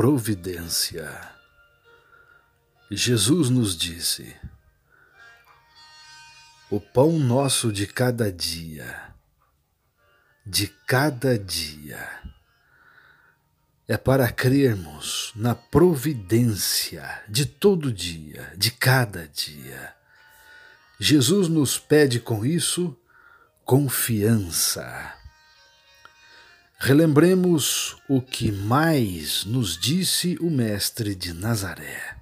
providência. Jesus nos disse: O pão nosso de cada dia, de cada dia, é para crermos na providência de todo dia, de cada dia. Jesus nos pede com isso confiança. Relembremos o que mais nos disse o Mestre de Nazaré.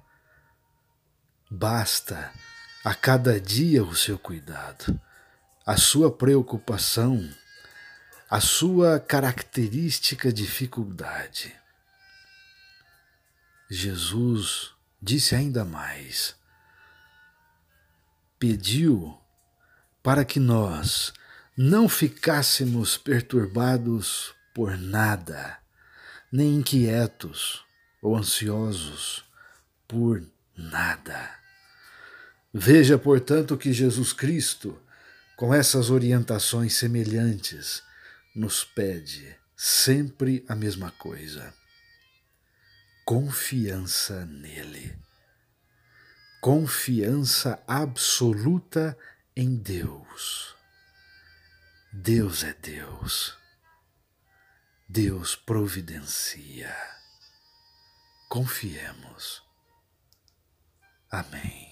Basta a cada dia o seu cuidado, a sua preocupação, a sua característica dificuldade. Jesus disse ainda mais: pediu para que nós não ficássemos perturbados por nada, nem inquietos ou ansiosos por nada. Veja, portanto, que Jesus Cristo, com essas orientações semelhantes, nos pede sempre a mesma coisa: confiança nele. Confiança absoluta em Deus. Deus é Deus. Deus providencia. Confiemos. Amém.